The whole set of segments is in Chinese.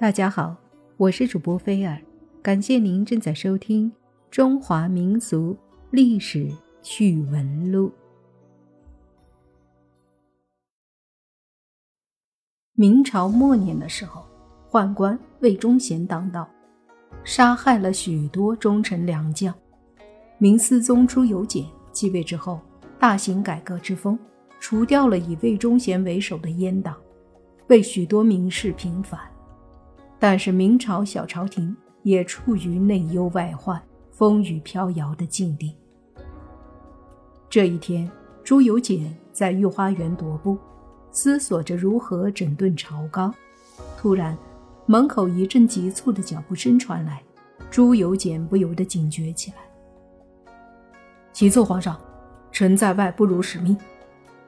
大家好，我是主播菲尔，感谢您正在收听《中华民俗历史趣闻录》。明朝末年的时候，宦官魏忠贤当道，杀害了许多忠臣良将。明思宗朱由检继位之后，大行改革之风，除掉了以魏忠贤为首的阉党。为许多名士平反，但是明朝小朝廷也处于内忧外患、风雨飘摇的境地。这一天，朱由检在御花园踱步，思索着如何整顿朝纲。突然，门口一阵急促的脚步声传来，朱由检不由得警觉起来。启奏皇上，臣在外不辱使命。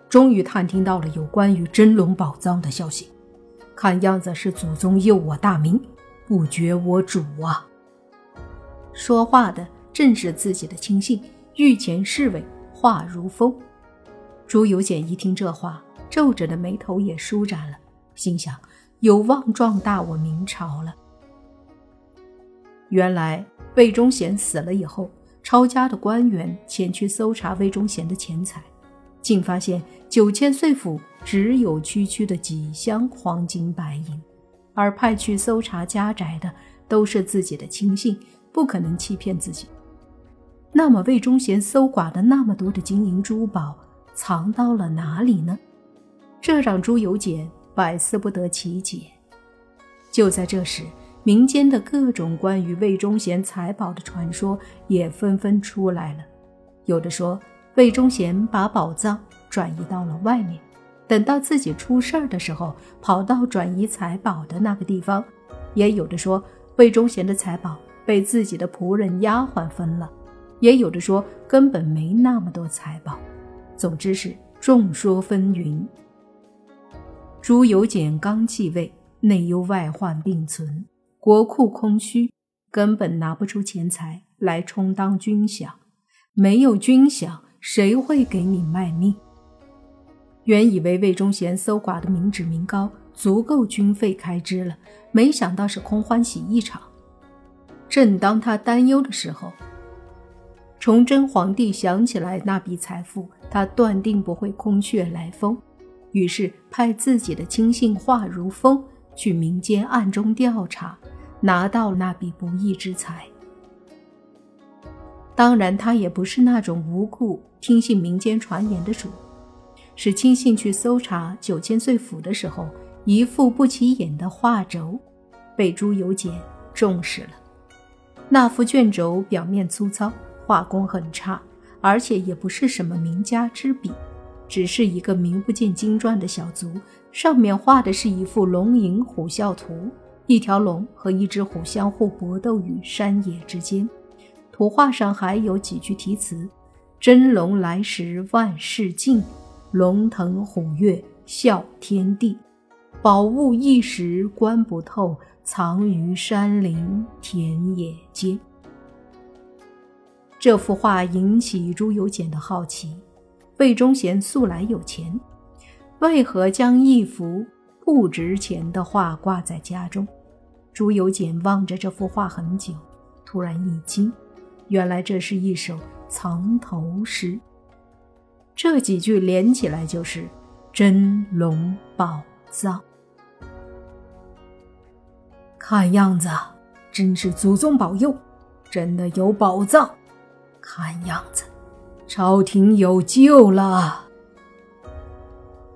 终于探听到了有关于真龙宝藏的消息，看样子是祖宗佑我大明，不绝我主啊！说话的正是自己的亲信御前侍卫华如风。朱由检一听这话，皱着的眉头也舒展了，心想有望壮大我明朝了。原来魏忠贤死了以后，抄家的官员前去搜查魏忠贤的钱财。竟发现九千岁府只有区区的几箱黄金白银，而派去搜查家宅的都是自己的亲信，不可能欺骗自己。那么魏忠贤搜刮的那么多的金银珠宝藏到了哪里呢？这让朱由检百思不得其解。就在这时，民间的各种关于魏忠贤财宝的传说也纷纷出来了，有的说。魏忠贤把宝藏转移到了外面，等到自己出事儿的时候，跑到转移财宝的那个地方。也有的说，魏忠贤的财宝被自己的仆人丫鬟分了；也有的说，根本没那么多财宝。总之是众说纷纭。朱由检刚继位，内忧外患并存，国库空虚，根本拿不出钱财来充当军饷，没有军饷。谁会给你卖命？原以为魏忠贤搜刮的民脂民膏足够军费开支了，没想到是空欢喜一场。正当他担忧的时候，崇祯皇帝想起来那笔财富，他断定不会空穴来风，于是派自己的亲信华如风去民间暗中调查，拿到那笔不义之财。当然，他也不是那种无故听信民间传言的主，是亲信去搜查九千岁府的时候，一副不起眼的画轴，被朱由检重视了。那幅卷轴表面粗糙，画工很差，而且也不是什么名家之笔，只是一个名不见经传的小卒，上面画的是一幅龙吟虎啸图，一条龙和一只虎相互搏斗于山野之间。图画上还有几句题词：“真龙来时万事静，龙腾虎跃啸天地。宝物一时观不透，藏于山林田野间。”这幅画引起朱由检的好奇。魏忠贤素来有钱，为何将一幅不值钱的画挂在家中？朱由检望着这幅画很久，突然一惊。原来这是一首藏头诗，这几句连起来就是“真龙宝藏”。看样子真是祖宗保佑，真的有宝藏。看样子朝廷有救了。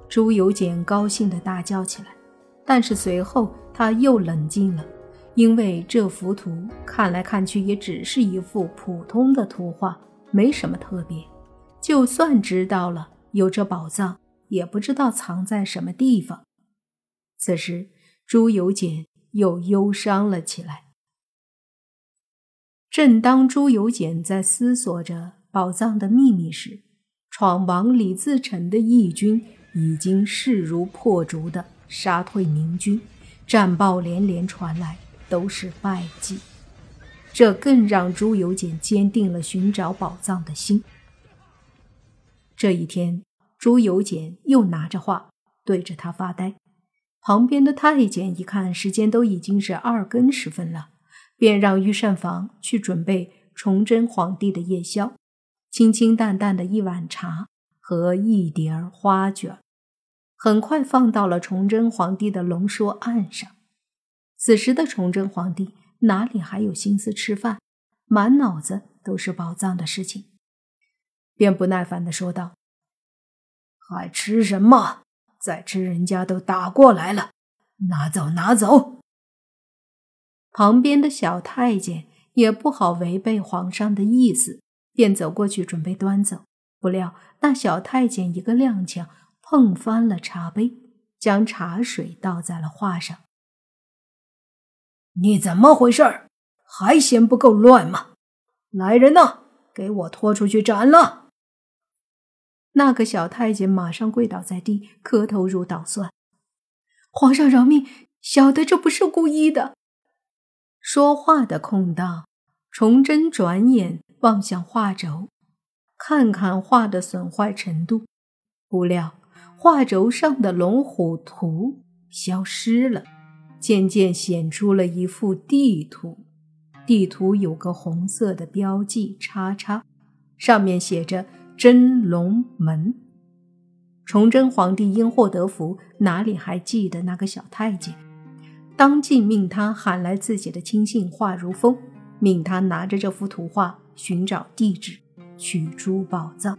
朱由检高兴的大叫起来，但是随后他又冷静了。因为这幅图看来看去也只是一幅普通的图画，没什么特别。就算知道了有这宝藏，也不知道藏在什么地方。此时，朱由检又忧伤了起来。正当朱由检在思索着宝藏的秘密时，闯王李自成的义军已经势如破竹地杀退明军，战报连连传来。都是败绩，这更让朱由检坚定了寻找宝藏的心。这一天，朱由检又拿着画对着他发呆，旁边的太监一看时间都已经是二更时分了，便让御膳房去准备崇祯皇帝的夜宵，清清淡淡的一碗茶和一碟花卷，很快放到了崇祯皇帝的龙说案上。此时的崇祯皇帝哪里还有心思吃饭，满脑子都是宝藏的事情，便不耐烦的说道：“还吃什么？”再吃，人家都打过来了，拿走，拿走。旁边的小太监也不好违背皇上的意思，便走过去准备端走。不料那小太监一个踉跄，碰翻了茶杯，将茶水倒在了画上。你怎么回事？还嫌不够乱吗？来人呐，给我拖出去斩了！那个小太监马上跪倒在地，磕头如捣蒜：“皇上饶命，小的这不是故意的。”说话的空档，崇祯转眼望向画轴，看看画的损坏程度。不料画轴上的龙虎图消失了，渐渐显出了一幅地图。地图有个红色的标记叉叉，上面写着。真龙门，崇祯皇帝因祸得福，哪里还记得那个小太监？当即命他喊来自己的亲信华如风，命他拿着这幅图画寻找地址，取出宝藏。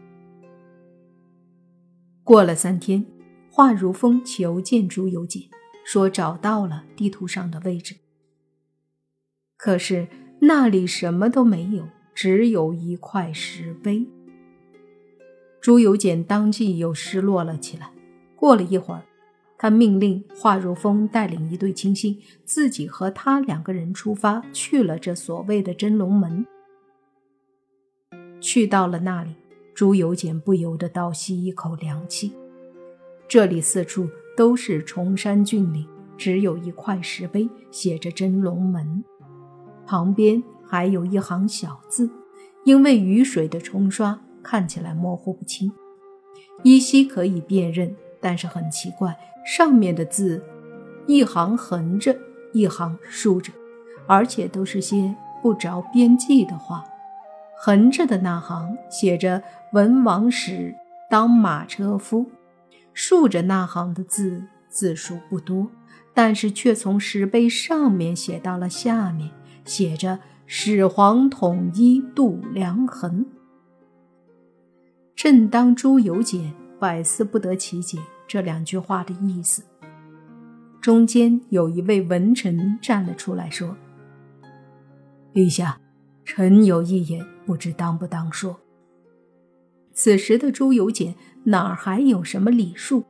过了三天，华如风求见朱由检，说找到了地图上的位置，可是那里什么都没有，只有一块石碑。朱由检当即又失落了起来。过了一会儿，他命令华如风带领一队亲信，自己和他两个人出发去了这所谓的真龙门。去到了那里，朱由检不由得倒吸一口凉气。这里四处都是崇山峻岭，只有一块石碑写着“真龙门”，旁边还有一行小字，因为雨水的冲刷。看起来模糊不清，依稀可以辨认，但是很奇怪，上面的字一行横着，一行竖着，而且都是些不着边际的话。横着的那行写着“文王时当马车夫”，竖着那行的字字数不多，但是却从石碑上面写到了下面，写着“始皇统一度量衡”。正当朱由检百思不得其解这两句话的意思，中间有一位文臣站了出来，说：“陛下，臣有一言，不知当不当说。”此时的朱由检哪儿还有什么礼数？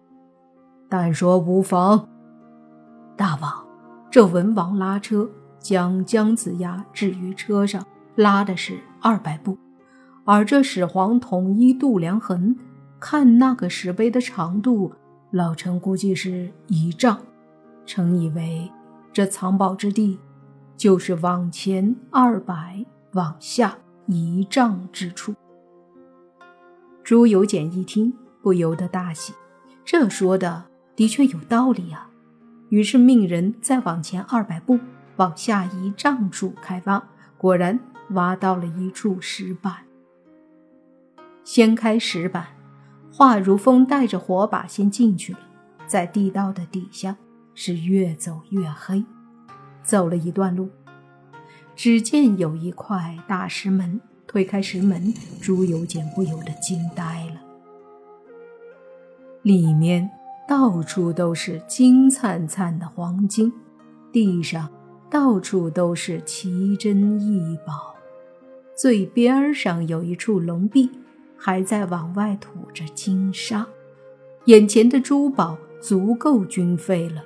但说无妨。大王，这文王拉车将姜子牙置于车上，拉的是二百步。而这始皇统一度量衡，看那个石碑的长度，老臣估计是一丈。臣以为这藏宝之地，就是往前二百，往下一丈之处。朱由检一听，不由得大喜，这说的的确有道理啊。于是命人再往前二百步，往下一丈处开挖，果然挖到了一处石板。掀开石板，华如风带着火把先进去了。在地道的底下，是越走越黑。走了一段路，只见有一块大石门。推开石门，朱由检不由得惊呆了。里面到处都是金灿灿的黄金，地上到处都是奇珍异宝，最边儿上有一处龙壁。还在往外吐着金沙，眼前的珠宝足够军费了。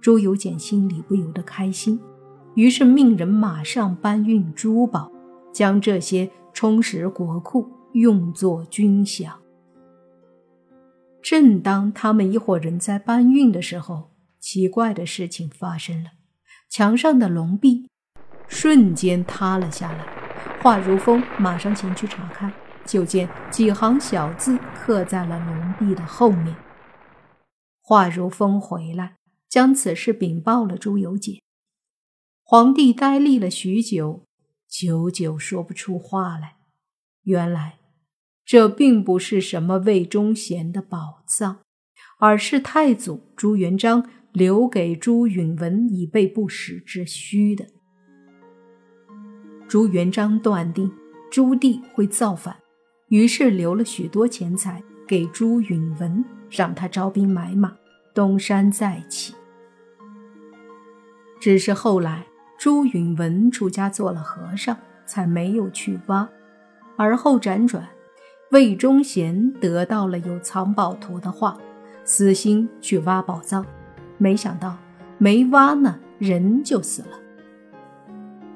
朱由检心里不由得开心，于是命人马上搬运珠宝，将这些充实国库，用作军饷。正当他们一伙人在搬运的时候，奇怪的事情发生了：墙上的龙壁瞬间塌了下来。华如风马上前去查看。就见几行小字刻在了龙壁的后面。华如风回来，将此事禀报了朱由检。皇帝呆立了许久，久久说不出话来。原来，这并不是什么魏忠贤的宝藏，而是太祖朱元璋留给朱允文以备不时之需的。朱元璋断定朱棣会造反，于是留了许多钱财给朱允文，让他招兵买马，东山再起。只是后来朱允文出家做了和尚，才没有去挖。而后辗转，魏忠贤得到了有藏宝图的画，私心去挖宝藏，没想到没挖呢，人就死了。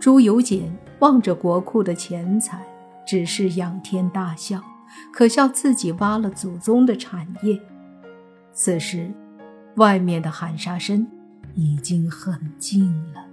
朱由检。望着国库的钱财，只是仰天大笑，可笑自己挖了祖宗的产业。此时，外面的喊杀声已经很近了。